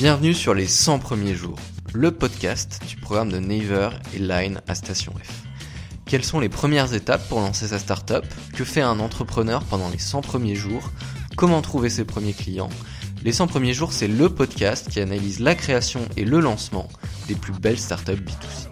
Bienvenue sur les 100 premiers jours, le podcast du programme de Naver et Line à Station F. Quelles sont les premières étapes pour lancer sa startup? Que fait un entrepreneur pendant les 100 premiers jours? Comment trouver ses premiers clients? Les 100 premiers jours, c'est le podcast qui analyse la création et le lancement des plus belles startups B2C.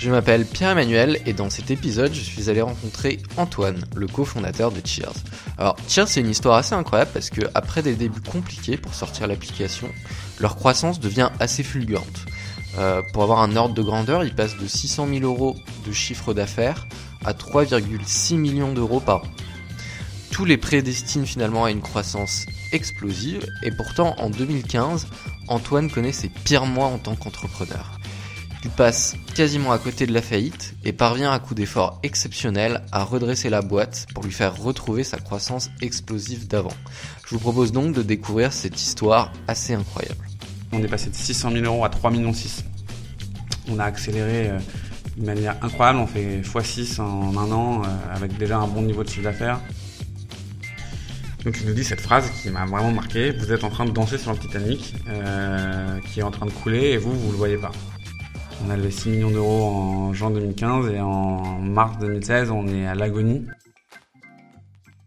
Je m'appelle Pierre-Emmanuel et dans cet épisode, je suis allé rencontrer Antoine, le cofondateur de Cheers. Alors, Cheers, c'est une histoire assez incroyable parce que après des débuts compliqués pour sortir l'application, leur croissance devient assez fulgurante. Euh, pour avoir un ordre de grandeur, ils passent de 600 000 euros de chiffre d'affaires à 3,6 millions d'euros par an. Tous les prédestinent finalement à une croissance explosive et pourtant en 2015, Antoine connaît ses pires mois en tant qu'entrepreneur. Il passe quasiment à côté de la faillite et parvient à coup d'efforts exceptionnels à redresser la boîte pour lui faire retrouver sa croissance explosive d'avant. Je vous propose donc de découvrir cette histoire assez incroyable. On est passé de 600 000 euros à 3 millions 6. On a accéléré euh, de manière incroyable, on fait x6 en un an euh, avec déjà un bon niveau de chiffre d'affaires. Donc il nous dit cette phrase qui m'a vraiment marqué, vous êtes en train de danser sur le Titanic euh, qui est en train de couler et vous, vous le voyez pas. On a levé 6 millions d'euros en juin 2015 et en mars 2016, on est à l'agonie.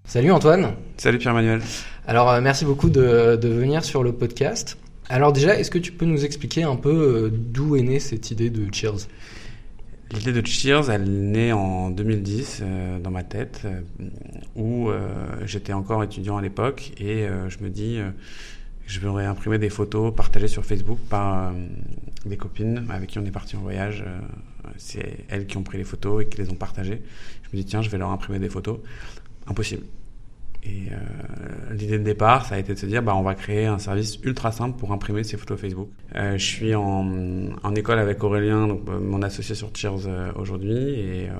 Salut Antoine. Salut Pierre-Emmanuel. Alors euh, merci beaucoup de, de, venir sur le podcast. Alors déjà, est-ce que tu peux nous expliquer un peu euh, d'où est née cette idée de Cheers? L'idée de Cheers, elle est née en 2010 euh, dans ma tête, où j'étais encore étudiant à l'époque et je me dis je voudrais imprimer des photos partagées sur Facebook par des copines avec qui on est parti en voyage. c'est elles qui ont pris les photos et qui les ont partagées. Je me dis tiens, je vais leur imprimer des photos. Impossible. Et euh, l'idée de départ, ça a été de se dire, bah, on va créer un service ultra simple pour imprimer ces photos Facebook. Euh, je suis en, en, école avec Aurélien, donc, euh, mon associé sur Cheers euh, aujourd'hui, et euh,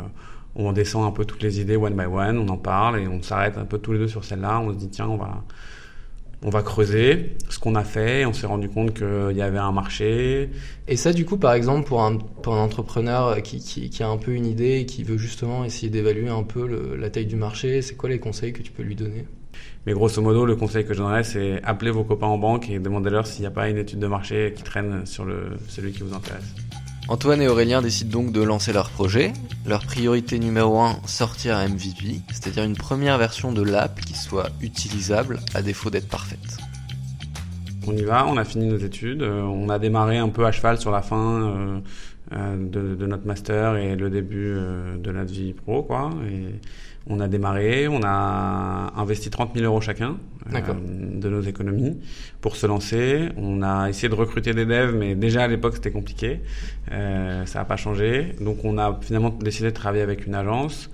on descend un peu toutes les idées one by one, on en parle et on s'arrête un peu tous les deux sur celle-là. On se dit, tiens, on va, on va creuser ce qu'on a fait. On s'est rendu compte qu'il y avait un marché. Et ça, du coup, par exemple, pour un, pour un entrepreneur qui, qui, qui, a un peu une idée et qui veut justement essayer d'évaluer un peu le, la taille du marché, c'est quoi les conseils que tu peux lui donner? Mais grosso modo, le conseil que je donnerais, c'est appeler vos copains en banque et demandez-leur s'il n'y a pas une étude de marché qui traîne sur le, celui qui vous intéresse. Antoine et Aurélien décident donc de lancer leur projet. Leur priorité numéro 1, sortir MVP, c'est-à-dire une première version de l'app qui soit utilisable à défaut d'être parfaite. On y va, on a fini nos études, euh, on a démarré un peu à cheval sur la fin euh, euh, de, notre master et le début de notre vie pro, quoi. On a démarré, on a investi 30 000 euros chacun euh, de nos économies pour se lancer. On a essayé de recruter des devs, mais déjà à l'époque c'était compliqué. Euh, ça n'a pas changé. Donc on a finalement décidé de travailler avec une agence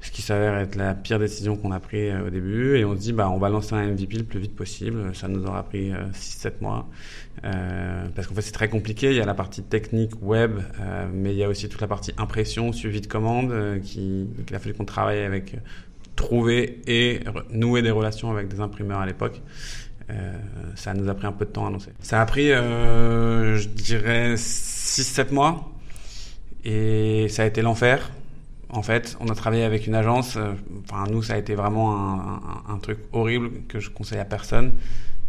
ce qui s'avère être la pire décision qu'on a pris euh, au début. Et on se dit bah on va lancer un MVP le plus vite possible. Ça nous aura pris euh, 6-7 mois. Euh, parce qu'en fait c'est très compliqué. Il y a la partie technique web euh, mais il y a aussi toute la partie impression suivi de commande euh, qui a fallu qu'on travaille avec trouver et nouer des relations avec des imprimeurs à l'époque. Ça nous a pris un peu de temps à lancer. Ça a pris je dirais 6-7 mois. Et ça a été l'enfer en fait, on a travaillé avec une agence. Euh, enfin, nous, ça a été vraiment un, truc horrible que je conseille à personne.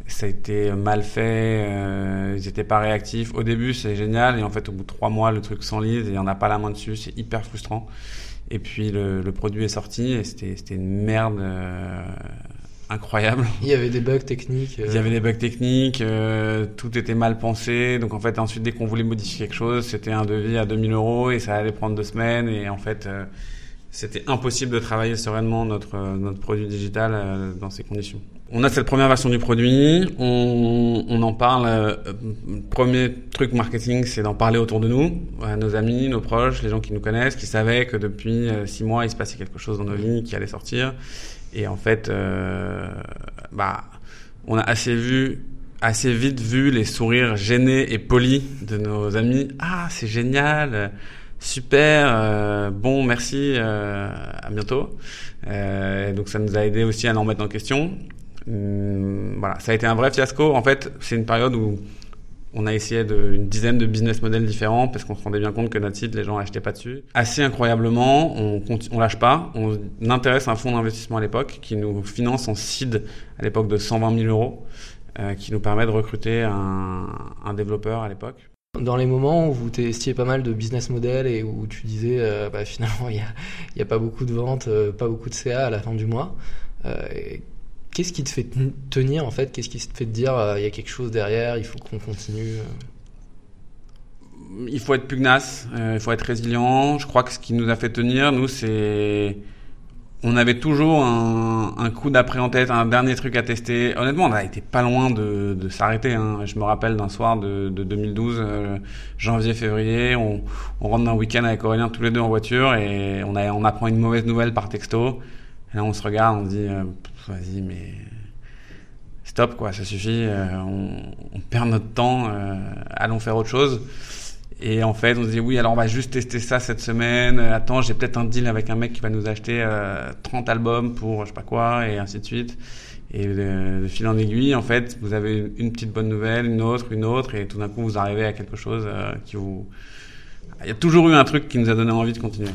Ça a été mal fait. Euh, ils n'étaient pas réactifs. Au début, c'est génial, et en fait, au bout de trois mois, le truc s'enlise et on n'a pas la main dessus. C'est hyper frustrant. Et puis, le, le, produit est sorti et c'était une merde. Euh, incroyable. Il y avait des bugs techniques. Euh... Il y avait des bugs techniques, euh, tout était mal pensé. Donc en fait, ensuite, dès qu'on voulait modifier quelque chose, c'était un devis à 2000 euros et ça allait prendre deux semaines. Et en fait, euh, c'était impossible de travailler sereinement notre, notre produit digital euh, dans ces conditions. On a cette première version du produit, on, on en parle. Euh, premier truc marketing, c'est d'en parler autour de nous, à nos amis, nos proches, les gens qui nous connaissent, qui savaient que depuis six mois, il se passait quelque chose dans nos vies qui allait sortir. Et en fait, euh, bah, on a assez vu, assez vite vu les sourires gênés et polis de nos amis. Ah, c'est génial, super, euh, bon, merci, euh, à bientôt. Euh, donc ça nous a aidé aussi à en remettre en question. Hum, voilà, ça a été un vrai fiasco. En fait, c'est une période où on a essayé une dizaine de business models différents parce qu'on se rendait bien compte que notre site, les gens n'achetaient pas dessus. Assez incroyablement, on, on lâche pas. On intéresse un fonds d'investissement à l'époque qui nous finance en seed à l'époque de 120 000 euros. qui nous permet de recruter un, développeur à l'époque. Dans les moments où vous testiez pas mal de business model et où tu disais bah, finalement il n'y a, pas beaucoup de ventes, pas beaucoup de CA à la fin du mois, Qu'est-ce qui te fait tenir en fait? Qu'est-ce qui te fait te dire euh, il y a quelque chose derrière, il faut qu'on continue euh? Il faut être pugnace, euh, il faut être résilient. Je crois que ce qui nous a fait tenir, nous, c'est on avait toujours un, coup d'après en tête, un dernier truc à tester. Honnêtement, on a été pas loin de, s'arrêter. Hein. Je me rappelle d'un soir de, de 2012, janvier, février, on, rentre d'un week-end avec Aurélien tous les deux en voiture et on apprend une mauvaise nouvelle par texto. Là, on se regarde, on se dit, vas-y, mais stop, quoi, ça suffit, euh, on, perd notre temps, euh, allons faire autre chose. Et en fait, on se dit, oui, alors on va juste tester ça cette semaine. Attends, j'ai peut-être un deal avec un mec qui va nous acheter 30 euh, albums pour je sais pas quoi, et ainsi de suite. Et de, fil en aiguille, en fait, vous avez une petite bonne nouvelle, une autre, une autre, et tout d'un coup, vous arrivez à quelque chose qui vous... Il y a toujours eu un truc qui nous a donné envie de continuer.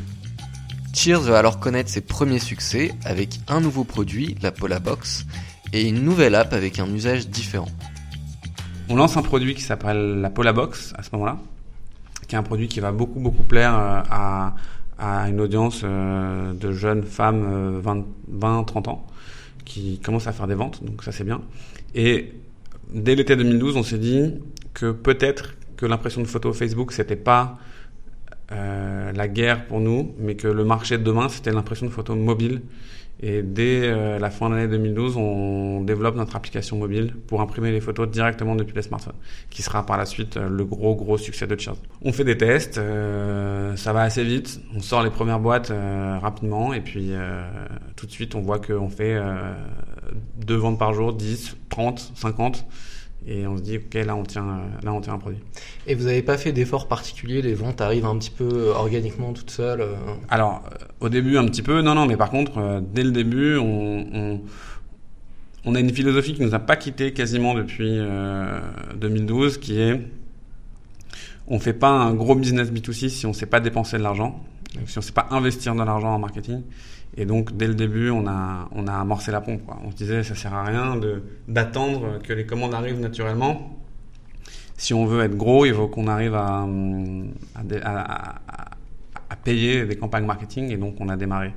Cheers va alors connaître ses premiers succès avec un nouveau produit, la Pola Box, et une nouvelle app avec un usage différent. On lance un produit qui s'appelle la Pola Box à ce moment-là, qui est un produit qui va beaucoup beaucoup plaire euh, à, à une audience euh, de jeunes femmes 20-30 euh, ans qui commencent à faire des ventes, donc ça c'est bien. Et dès l'été 2012, on s'est dit que peut-être que l'impression de photo Facebook, c'était pas euh, la guerre pour nous, mais que le marché de demain, c'était l'impression de photo mobile. Et dès euh, la fin de l'année 2012, on développe notre application mobile pour imprimer les photos directement depuis les smartphones, qui sera par la suite euh, le gros gros succès de Cheers. On fait des tests, ça va assez vite, on sort les premières boîtes rapidement, et puis tout de suite on voit qu'on fait deux ventes par jour, 10, 30, 50 et on se dit ok là on tient là on tient un produit. Et vous n'avez pas fait d'efforts particuliers, les ventes arrivent un petit peu organiquement toutes seules. Euh? Alors euh, au début un petit peu, non non mais par contre euh, dès le début on, on, on, a une philosophie qui nous a pas quitté quasiment depuis 2012 qui est on fait pas un gros business B2C si on sait pas dépenser de l'argent, si on sait pas investir de l'argent en marketing. Et donc, dès le début, on a, amorcé la pompe. On se disait, ça sert à rien d'attendre que les commandes arrivent naturellement. Si on veut être gros, il faut qu'on arrive à, payer des campagnes marketing. Et donc, on a démarré.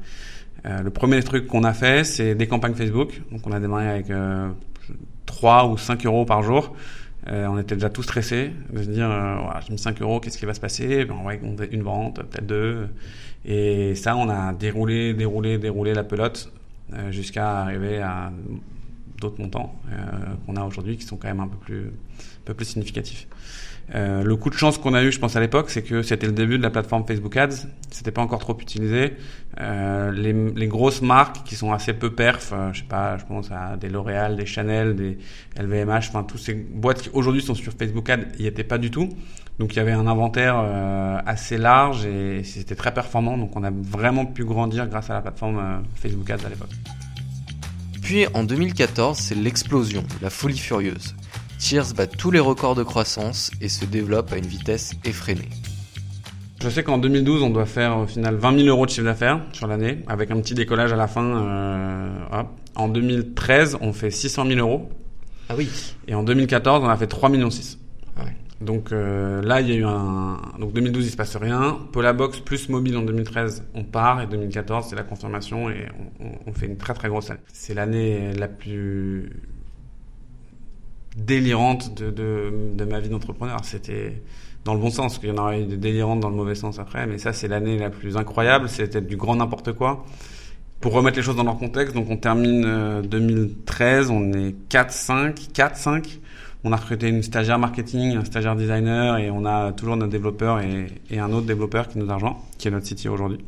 Euh, le premier truc qu'on a fait, c'est des campagnes Facebook. Donc, on a démarré avec euh, 3 ou 5 euros par jour. Euh, on était déjà tout stressés de se dire, euh, j'ai mis 5 euros, qu'est-ce qui va se passer? Ben, On va une vente, peut-être deux. Et ça, on a déroulé, déroulé, déroulé la pelote euh, jusqu'à arriver à d'autres montants qu'on a aujourd'hui qui sont quand même un peu plus, un peu plus significatifs. Euh, le coup de chance qu'on a eu, je pense à l'époque, c'est que c'était le début de la plateforme Facebook Ads. C'était pas encore trop utilisé. Euh, les, les, grosses marques qui sont assez peu perf, euh, je sais pas, je pense à des L'Oréal, des Chanel, des LVMH, enfin tous ces boîtes qui aujourd'hui sont sur Facebook Ads, y étaient pas du tout. Donc il y avait un inventaire euh, assez large et c'était très performant. Donc on a vraiment pu grandir grâce à la plateforme Facebook Ads à l'époque. Puis en 2014, c'est l'explosion, la folie furieuse. Cheers bat tous les records de croissance et se développe à une vitesse effrénée. Je sais qu'en 2012, on doit faire au final 20 000 euros de chiffre d'affaires sur l'année, avec un petit décollage à la fin. Euh, en 2013, on fait 600 000 euros. Ah oui. Et en 2014, on a fait 3 millions 6. Ah Donc euh, là, il y a eu un. Donc 2012, il se passe rien. Polabox plus mobile en 2013, on part. Et 2014, c'est la confirmation et on, on fait une très très grosse année. C'est l'année la plus délirante de, de, de ma vie d'entrepreneur. C'était dans le bon sens, qu'il y en aurait eu des délirantes dans le mauvais sens après, mais ça c'est l'année la plus incroyable, c'était du grand n'importe quoi. Pour remettre les choses dans leur contexte, donc on termine 2013, euh, on est 4, 5, 4, 5. On a recruté une stagiaire marketing, un stagiaire designer et on a toujours notre développeur et, et un autre développeur qui nous rejoint, qui est notre CTO aujourd'hui.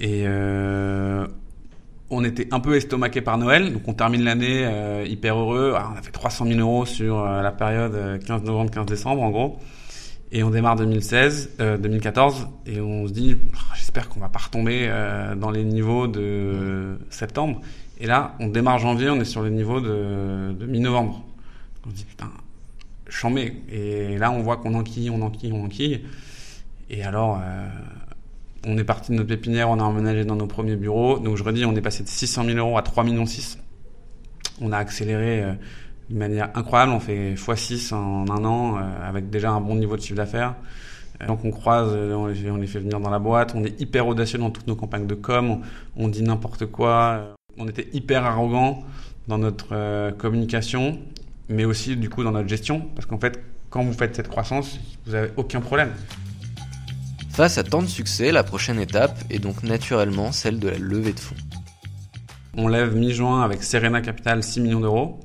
Et euh, on était un peu estomaqué par Noël, donc on termine l'année euh, hyper heureux. Ah, on a fait 300 000 euros sur euh, la période 15 euh, novembre 15 décembre en gros, et on démarre 2016, 2014 et on se dit j'espère qu'on va pas retomber dans les niveaux de septembre. Et là, on démarre janvier, on est sur le niveau de, de mi-novembre. On se dit putain, chambé. Et là, on voit qu'on enquille, on enquille, on enquille. Et alors on est parti de notre pépinière, on a emménagé dans nos premiers bureaux. Donc je redis, on est passé de 600 000 euros à 3 millions 6. On a accéléré euh, de manière incroyable. On fait x6 en un an avec déjà un bon niveau de chiffre d'affaires. Donc on croise, on les fait venir dans la boîte, on est hyper audacieux dans toutes nos campagnes de com, on, dit n'importe quoi, on était hyper arrogant dans notre communication, mais aussi du coup dans notre gestion, parce qu'en fait, quand vous faites cette croissance, vous n'avez aucun problème. Face à tant de succès, la prochaine étape est donc naturellement celle de la levée de fonds. On lève mi-juin avec Serena Capital 6 millions d'euros.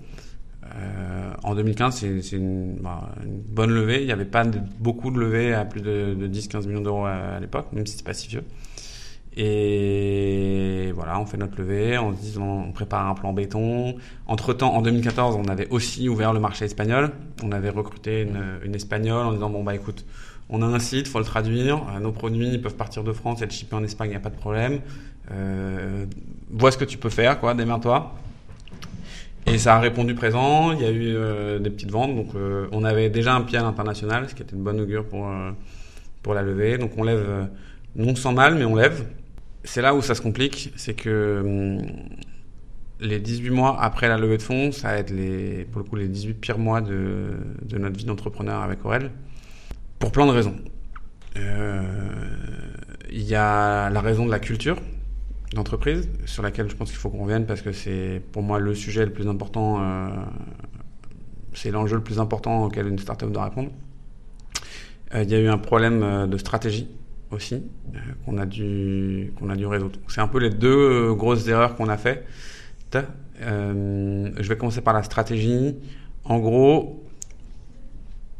Euh, en 2015, c'est bah, une, bonne levée. Il n'y avait pas beaucoup de levées à plus de, 10-15 millions d'euros à, l'époque, même si c'est pas si vieux. Et voilà, on fait notre levée, on dit on prépare un plan béton. Entre temps, en 2014, on avait aussi ouvert le marché espagnol. On avait recruté une, une espagnole en disant bon bah écoute, on a un site, faut le traduire. Euh, nos produits peuvent partir de France être shippés en Espagne, il n'y a pas de problème. Euh, vois ce que tu peux faire, quoi, démerde-toi. Et ça a répondu présent. Il y a eu euh, des petites ventes. Donc, on avait déjà un pied à l'international, ce qui était une bonne augure pour, pour la levée. Donc, on lève non sans mal, mais on lève. C'est là où ça se complique. C'est que hum, les 18 mois après la levée de fonds, ça va être les, pour le coup les 18 pires mois de, de notre vie d'entrepreneur avec Aurel. Pour plein de raisons. Euh, il y a la raison de la culture d'entreprise, sur laquelle je pense qu'il faut qu'on revienne parce que c'est pour moi le sujet le plus important, euh, c'est l'enjeu le plus important auquel une startup doit répondre. Euh, il y a eu un problème de stratégie aussi qu'on a dû a dû résoudre. C'est un peu les deux grosses erreurs qu'on a fait. je vais commencer par la stratégie. En gros,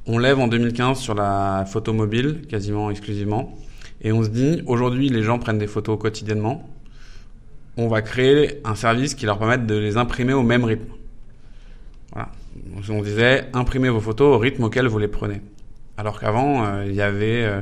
on lève en 2015 sur la photo mobile, quasiment exclusivement. Et on se dit, aujourd'hui, les gens prennent des photos quotidiennement. On va créer un service qui leur permette de les imprimer au même rythme. Voilà. On disait, imprimez vos photos au rythme auquel vous les prenez. Alors qu'avant, euh, il y avait euh,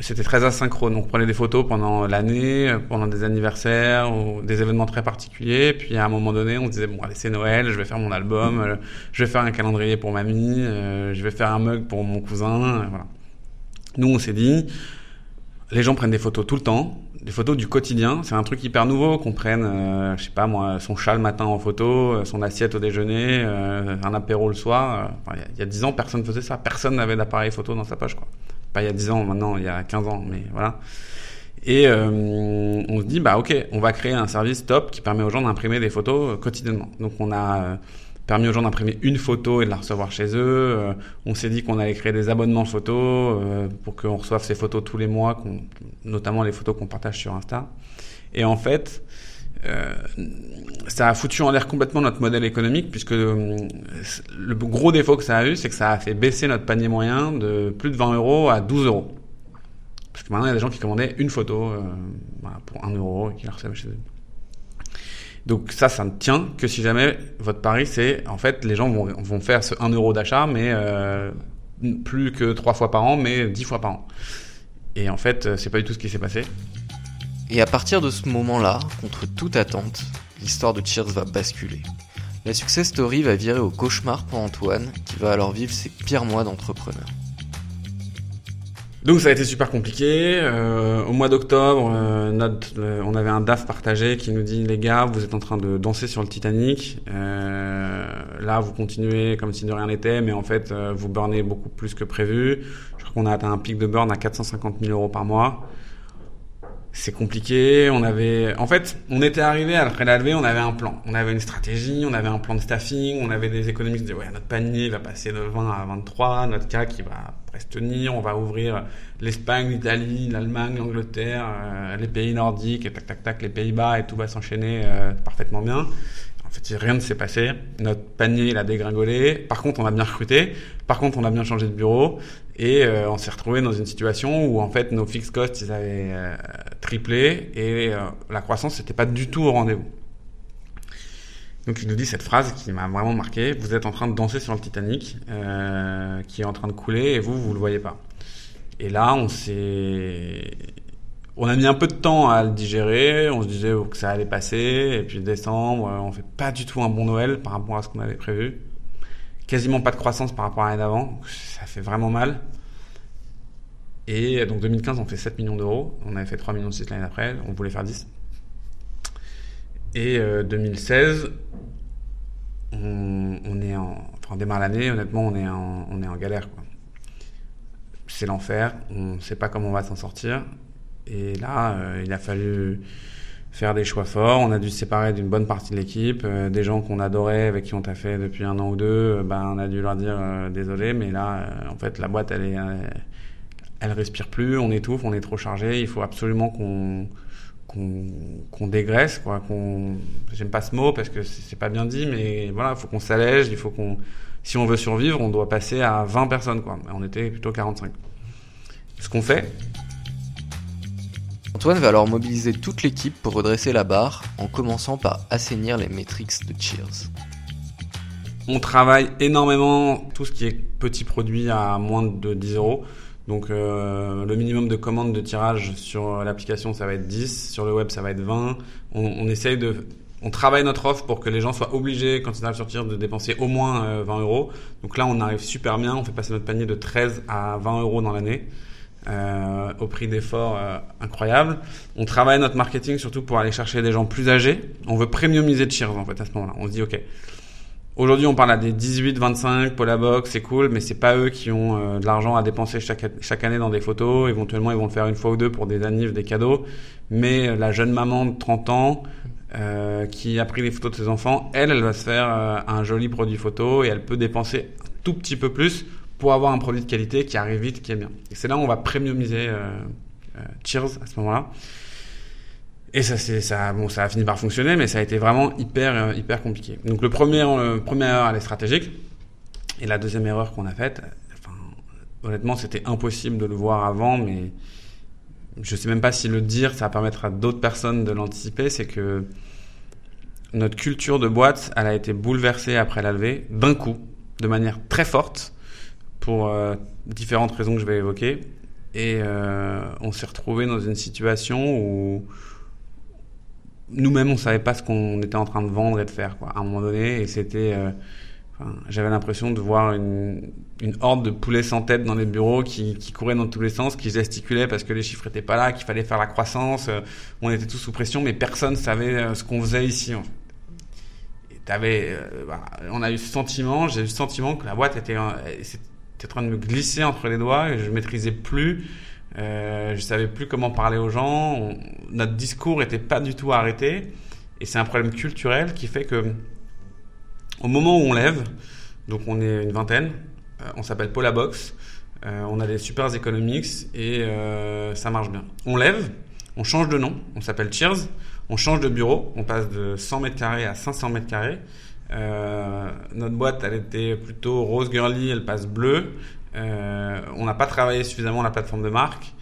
c'était très asynchrone. On prenait des photos pendant l'année, euh, pendant des anniversaires ou des événements très particuliers. Puis à un moment donné, on se disait bon allez c'est Noël, je vais faire mon album, euh, je vais faire un calendrier pour mamie, je vais faire un mug pour mon cousin. Voilà. Nous on s'est dit les gens prennent des photos tout le temps, des photos du quotidien. C'est un truc hyper nouveau qu'on prenne, je sais pas moi, son chat le matin en photo, son assiette au déjeuner, un apéro le soir. il y a dix ans, personne faisait ça. Personne n'avait d'appareil photo dans sa poche, quoi pas il y a 10 ans, maintenant il y a 15 ans, mais voilà. Et euh, on se dit, bah ok, on va créer un service top qui permet aux gens d'imprimer des photos euh, quotidiennement. Donc on a euh, permis aux gens d'imprimer une photo et de la recevoir chez eux. on s'est dit qu'on allait créer des abonnements photos pour qu'on reçoive ces photos tous les mois, notamment les photos qu'on partage sur Insta. Et en fait, euh, ça a foutu en l'air complètement notre modèle économique puisque euh, le gros défaut que ça a eu, c'est que ça a fait baisser notre panier moyen de plus de 20 euros à 12 euros. Parce que maintenant, il y a des gens qui commandaient une photo euh, pour 1 euro et qui la recevaient chez eux. Donc ça, ça ne tient que si jamais votre pari, c'est en fait les gens vont, vont faire ce 1 euro d'achat, mais plus que 3 fois par an, mais 10 fois par an. Et en fait, c'est pas du tout ce qui s'est passé. Et à partir de ce moment-là, contre toute attente, l'histoire de Cheers va basculer. La success story va virer au cauchemar pour Antoine, qui va alors vivre ses pires mois d'entrepreneur. Donc ça a été super compliqué. Euh, au mois d'octobre, euh, euh, on avait un DAF partagé qui nous dit les gars, vous êtes en train de danser sur le Titanic. là, vous continuez comme si de rien n'était, mais en fait, vous burnez beaucoup plus que prévu. Je crois qu'on a atteint un pic de burn à 450 000 euros par mois c'est compliqué. On avait, en fait, on était arrivé après la levée, on avait un plan, on avait une stratégie, on avait un plan de staffing, on avait des économistes qui disaient ouais notre panier va passer de 20 à 23, notre cas qui va presque tenir, on va ouvrir l'Espagne, l'Italie, l'Allemagne, l'Angleterre, euh, les pays nordiques, et tac tac tac, les Pays-Bas et tout va s'enchaîner euh, parfaitement bien. Rien ne s'est passé. Notre panier, il a dégringolé. Par contre, on a bien recruté. Par contre, on a bien changé de bureau. Et euh, on s'est retrouvé dans une situation où, en fait, nos fixed costs, ils avaient euh, triplé. Et euh, la croissance, n'était pas du tout au rendez-vous. Donc, il nous dit cette phrase qui m'a vraiment marqué. Vous êtes en train de danser sur le Titanic, qui est en train de couler, et vous, vous le voyez pas. Et là, on s'est on a mis un peu de temps à le digérer. On se disait que ça allait passer. Et puis décembre, on fait pas du tout un bon Noël par rapport à ce qu'on avait prévu. Quasiment pas de croissance par rapport à l'année d'avant. Ça fait vraiment mal. Et donc 2015, on fait 7 millions d'euros. On avait fait 3 millions de 6 l'année d'après. On voulait faire 10. Et 2016, euh, on, est en, démarre l'année, honnêtement, on est en, on est en galère. C'est l'enfer, on ne sait pas comment on va s'en sortir. Et là, euh, il a fallu faire des choix forts. On a dû se séparer d'une bonne partie de l'équipe. Euh, des gens qu'on adorait, avec qui on t'a fait depuis un an ou deux, euh, ben, on a dû leur dire désolé, mais là, en fait, la boîte, elle est, elle respire plus, on étouffe, on est trop chargé. Il faut absolument qu'on qu'on qu'on dégraisse, quoi. Qu'on, j'aime pas ce mot parce que c'est pas bien dit, mais voilà, il faut qu'on s'allège. Il faut qu'on, si on veut survivre, on doit passer à 20 personnes, quoi. On était plutôt 45. Ce qu'on fait, Antoine va alors mobiliser toute l'équipe pour redresser la barre en commençant par assainir les métriques de Cheers. On travaille énormément tout ce qui est petit produit à moins de 10 euros. Donc euh, le minimum de commandes de tirage sur l'application ça va être 10, sur le web ça va être 20. On, essaye de, on travaille notre offre pour que les gens soient obligés quand ils arrivent sur Cheers de dépenser au moins euh, 20 euros. Donc là on arrive super bien, on fait passer notre panier de 13 à 20 euros dans l'année. Euh, au prix d'efforts euh, incroyables. On travaille notre marketing surtout pour aller chercher des gens plus âgés. On veut premiumiser Cheers en fait à ce moment-là. On se dit ok, Aujourd'hui, on parle à des 18, 25, Polabox, c'est cool, mais c'est pas eux qui ont euh, de l'argent à dépenser chaque, année dans des photos. Éventuellement, ils vont le faire une fois ou deux pour des annives, des cadeaux. Mais euh, la jeune maman de 30 ans euh, qui a pris les photos de ses enfants, elle, elle va se faire un joli produit photo et elle peut dépenser un tout petit peu plus pour avoir un produit de qualité qui arrive vite, qui est bien. Et c'est là où on va premiumiser euh, euh, Cheers à ce moment-là. Et ça, ça, a fini par fonctionner, mais ça a été vraiment hyper, euh, hyper compliqué. Donc le premier, euh, première erreur, elle est stratégique, et la deuxième erreur qu'on a faite, honnêtement, c'était impossible de le voir avant, mais je sais même pas si le dire, ça va permettre à d'autres personnes de l'anticiper, c'est que notre culture de boîte, elle a été bouleversée après la levée d'un coup, de manière très forte, pour euh, différentes raisons que je vais évoquer, et euh, on s'est retrouvé dans une situation où nous-mêmes, on savait pas ce qu'on était en train de vendre et de faire, quoi, à un moment donné, et c'était, euh, j'avais l'impression de voir une, une horde de poulets sans tête dans les bureaux qui, qui couraient dans tous les sens, qui gesticulaient parce que les chiffres étaient pas là, qu'il fallait faire la croissance, on était tous sous pression, mais personne savait ce qu'on faisait ici. En fait. Bah, on a eu ce sentiment, j'ai eu ce sentiment que la boîte était, était en train de me glisser entre les doigts, et je maîtrisais plus. Euh, je savais plus comment parler aux gens. Notre discours était pas du tout arrêté. Et c'est un problème culturel qui fait que, au moment où on lève, donc on est une vingtaine, euh, on s'appelle Polabox, euh, on a des super economics et euh, ça marche bien. On lève, on change de nom, on s'appelle Cheers, on change de bureau, on passe de 100 mètres carrés à 500 mètres carrés. Euh, notre boîte, elle était plutôt rose girly, elle passe bleue. Euh, on n'a pas travaillé suffisamment la plateforme de marque.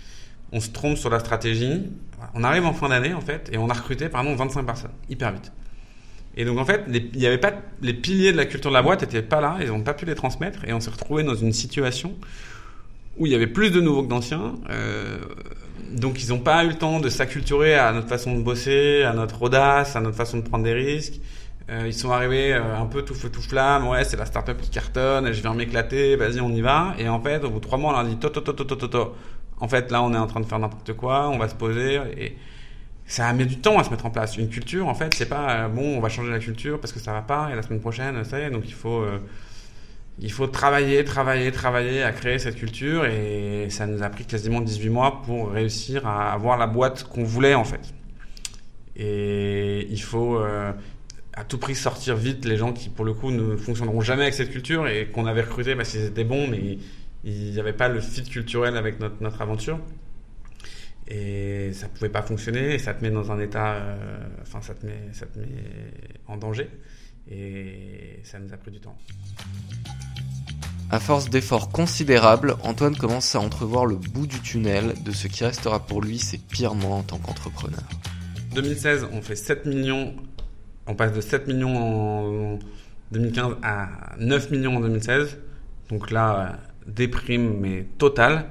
On se trompe sur la stratégie. On arrive en fin d'année, en fait, et on a recruté, pardon, 25 personnes, hyper vite. Et donc, en fait, les- il y avait pas, les piliers de la culture de la boîte étaient pas là, ils n'ont pas pu les transmettre, et on s'est retrouvé dans une situation où il y avait plus de nouveaux que d'anciens. Euh, donc, ils n'ont pas eu le temps de s'acculturer à notre façon de bosser, à notre audace, à notre façon de prendre des risques. Euh, ils sont arrivés euh, un peu tout feu tout flamme. Ouais, c'est la startup qui cartonne. Je viens m'éclater. Vas-y, on y va. Et en fait, au bout de trois mois, on leur dit to to to to to to. En fait, là, on est en train de faire n'importe quoi. On va se poser et ça mis du temps à se mettre en place. Une culture, en fait, c'est pas euh, bon. On va changer la culture parce que ça va pas. Et la semaine prochaine, ça y est. Donc il faut il faut travailler, travailler, travailler à créer cette culture. Et ça nous a pris quasiment 18 mois pour réussir à avoir la boîte qu'on voulait en fait. Et il faut à tout prix sortir vite les gens qui, pour le coup, ne fonctionneront jamais avec cette culture et qu'on avait recruté parce qu'ils étaient bons, mais ils n'avaient pas le fit culturel avec notre, notre aventure. Et ça pouvait pas fonctionner et ça te met dans un état, euh, enfin, ça te met, ça te met en danger. Et ça nous a pris du temps. À force d'efforts considérables, Antoine commence à entrevoir le bout du tunnel de ce qui restera pour lui ses pires mois en tant qu'entrepreneur. 2016, on fait 7 millions, on passe de 7 millions en 2015 à 9 millions en 2016. Donc là, euh, déprime, mais totale.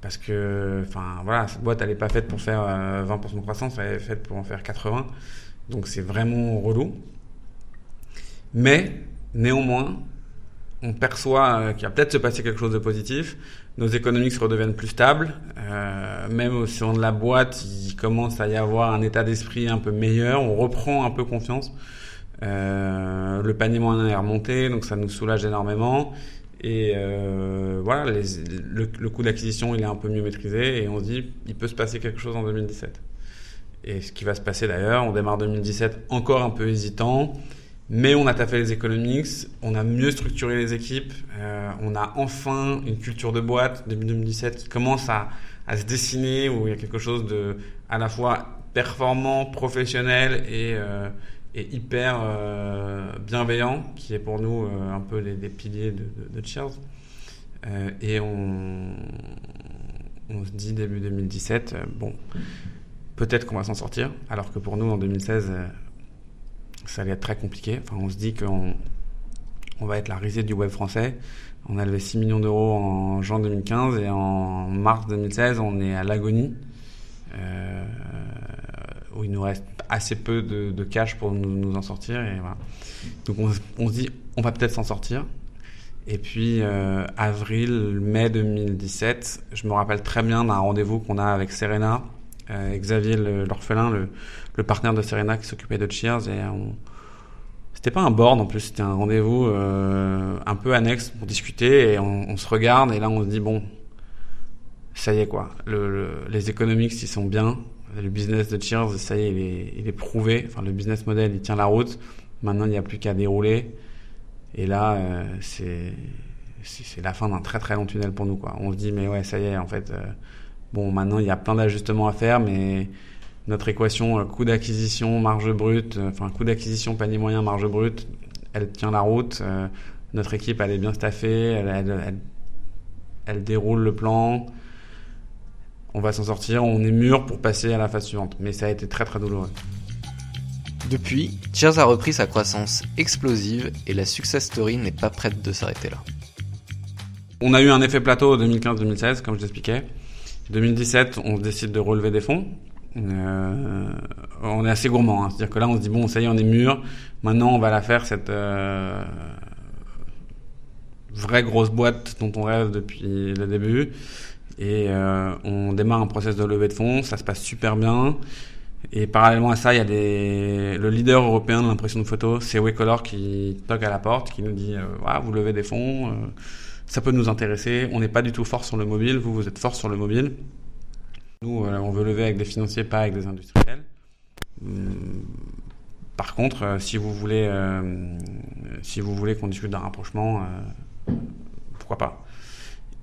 Parce que, enfin, voilà, cette boîte, elle n'est pas faite pour faire euh, 20% de croissance, elle est faite pour en faire 80. Donc c'est vraiment relou. Mais, néanmoins, on perçoit euh, qu'il va peut-être se passer quelque chose de positif. Nos économies se redeviennent plus stables. Euh, même au sein de la boîte, il commence à y avoir un état d'esprit un peu meilleur. On reprend un peu confiance. le panier moyen est remonté, donc ça nous soulage énormément. Et voilà, le, le, coût d'acquisition il est un peu mieux maîtrisé et on se dit il peut se passer quelque chose en 2017. Et ce qui va se passer d'ailleurs, on démarre 2017 encore un peu hésitant. Mais on a taffé les economics, on a mieux structuré les équipes, euh, on a enfin une culture de boîte depuis 2017 qui commence à, à, se dessiner, où il y a quelque chose de à la fois performant, professionnel et, euh, et hyper euh, bienveillant, qui est pour nous euh, un peu les, les, piliers de, de, de Cheers. Euh, et on, on se dit début 2017, euh, bon, peut-être qu'on va s'en sortir, alors que pour nous en 2016 ça allait être très compliqué. Enfin, on se dit qu'on on va être la risée du web français. On a levé 6 millions d'euros en juin 2015 et en mars 2016, on est à l'agonie, euh, où il nous reste assez peu de, cash pour nous, nous, en sortir. Et voilà. Donc on, se dit, on va peut-être s'en sortir. Et puis, euh, avril, mai 2017, je me rappelle très bien d'un rendez-vous qu'on a avec Serena, Xavier l'orphelin, le, partenaire de Serena qui s'occupait de Cheers et on... c'était pas un board en plus, c'était un rendez-vous euh, un peu annexe pour discuter et on, se regarde et là on se dit bon, ça y est quoi, le, le, les économiques ils sont bien, le business de Cheers ça y est il, est il est prouvé, enfin le business model il tient la route, maintenant il n'y a plus qu'à dérouler. Et là euh, c'est c'est la fin d'un très très long tunnel pour nous quoi. On se dit mais ouais ça y est en fait euh, bon maintenant il y a plein d'ajustements à faire mais notre équation euh, coût d'acquisition, marge brute, euh, enfin coût d'acquisition, panier moyen, marge brute, elle tient la route. Euh, notre équipe, elle est bien staffée, elle, elle, elle, elle déroule le plan. On va s'en sortir, on est mûr pour passer à la phase suivante. Mais ça a été très très douloureux. Depuis, Cheers a repris sa croissance explosive et la success story n'est pas prête de s'arrêter là. On a eu un effet plateau 2015-2016, comme je l'expliquais. 2017, on décide de relever des fonds. Euh, on est assez gourmand. Hein. C'est-à-dire que là, on se dit, bon, ça y est, on est mûr. Maintenant, on va la faire, cette euh, vraie grosse boîte dont on rêve depuis le début. Et euh, on démarre un process de levée de fonds. Ça se passe super bien. Et parallèlement à ça, il y a des... le leader européen de l'impression de photo, c'est Wacolor, qui toque à la porte, qui nous dit euh, ah, vous levez des fonds, euh, ça peut nous intéresser. On n'est pas du tout fort sur le mobile, vous, vous êtes fort sur le mobile. Nous, euh, on veut lever avec des financiers, pas avec des industriels. Hum, par contre, euh, si vous voulez, euh, si vous voulez qu'on discute d'un rapprochement, pourquoi pas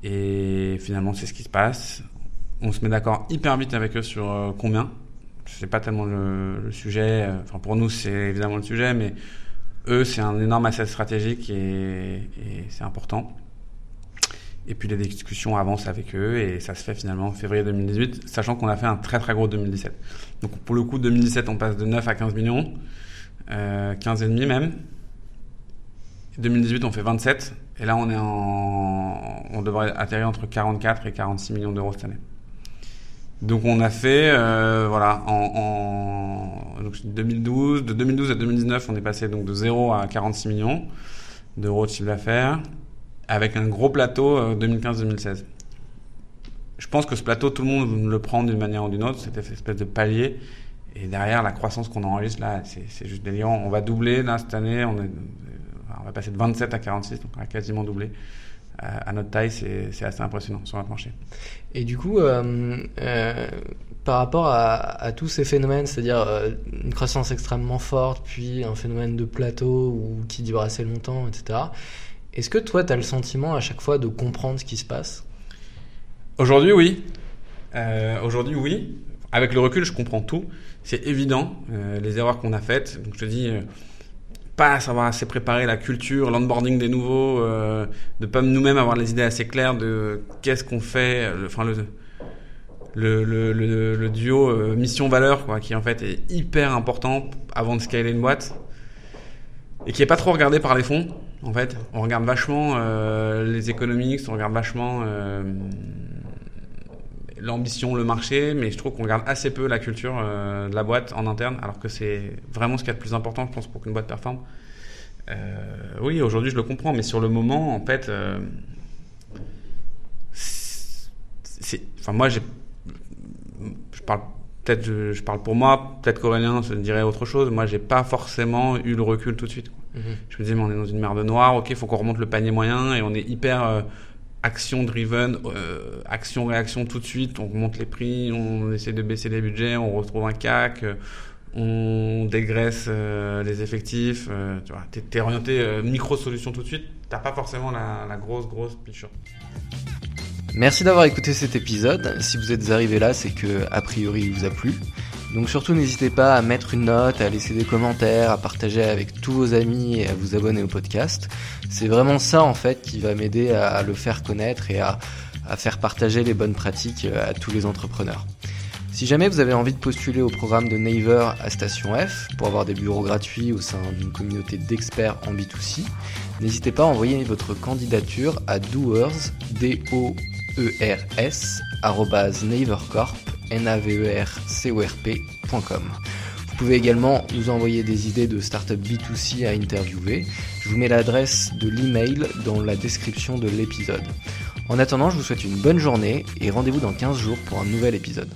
Et finalement, c'est ce qui se passe. On se met d'accord hyper vite avec eux sur combien. C'est pas tellement le, sujet. Enfin, pour nous, c'est évidemment le sujet, mais eux, c'est un énorme asset stratégique et c'est important. Et puis les discussions avancent avec eux et ça se fait finalement en février 2018, sachant qu'on a fait un très très gros 2017. Donc pour le coup, 2017, on passe de 9 à 15 millions, euh, 15 et demi même. 2018, on fait 27 et là on est en, on devrait atterrir entre 44 et 46 millions d'euros cette année. Donc on a fait, euh, voilà, en, en donc 2012, de 2012 à 2019, on est passé donc de 0 à 46 millions d'euros de chiffre d'affaires avec un gros plateau euh, 2015-2016. Je pense que ce plateau, tout le monde le prend d'une manière ou d'une autre, cette espèce de palier. Et derrière, la croissance qu'on enregistre là, c'est juste délirant. On va doubler cette année, on, est, on va passer de 27 à 46, donc on va quasiment doubler. Euh, à notre taille, c'est assez impressionnant sur notre marché. Et du coup, euh, euh, par rapport à, tous ces phénomènes, c'est-à-dire euh, une croissance extrêmement forte, puis un phénomène de plateau ou qui dure assez longtemps, etc. Est-ce que toi, tu as le sentiment à chaque fois de comprendre ce qui se passe? Aujourd'hui, oui. Euh, Aujourd'hui, oui. Avec le recul, je comprends tout. C'est évident, euh, les erreurs qu'on a faites. Je te dis, euh, pas savoir assez préparer la culture, l'onboarding des nouveaux, euh, de pas nous-mêmes avoir les idées assez claires de qu'est-ce qu'on fait, le, duo mission-valeur, qui en fait est hyper important avant de scaler une boîte et qui est pas trop regardé par les fonds. En fait, on regarde vachement euh, les économiques, on regarde vachement euh, l'ambition, le marché, mais je trouve qu'on regarde assez peu la culture euh, de la boîte en interne, alors que c'est vraiment ce qui est le plus important, je pense, pour qu'une boîte performe. Oui, aujourd'hui, je le comprends, mais sur le moment, en fait, c'est, enfin, moi, je parle peut-être je, je, parle pour moi, peut-être qu'Aurélien se dirait autre chose. Moi, j'ai pas forcément eu le recul tout de suite. Quoi. Mhm. Je me disais, mais on est dans une merde noire, ok, il faut qu'on remonte le panier moyen et on est hyper euh, action driven, euh, action réaction tout de suite. On remonte les prix, on essaie de baisser les budgets, on retrouve un CAC. Euh, on dégraisse les effectifs, tu vois, t'es, es orienté micro-solution tout de suite, t'as pas forcément la, la grosse, grosse picture. Merci d'avoir écouté cet épisode. Si vous êtes arrivé là, c'est que, a priori, il vous a plu. Donc surtout, n'hésitez pas à mettre une note, à laisser des commentaires, à partager avec tous vos amis et à vous abonner au podcast. C'est vraiment ça, en fait, qui va m'aider à le faire connaître et à, faire partager les bonnes pratiques à tous les entrepreneurs. Si jamais vous avez envie de postuler au programme de Naver à Station F pour avoir des bureaux gratuits au sein d'une communauté d'experts en B2C, n'hésitez pas à envoyer votre candidature à doers, d o e. Vous pouvez également nous envoyer des idées de startup B2C à interviewer. Je vous mets l'adresse de l'email dans la description de l'épisode. En attendant, je vous souhaite une bonne journée et rendez-vous dans 15 jours pour un nouvel épisode.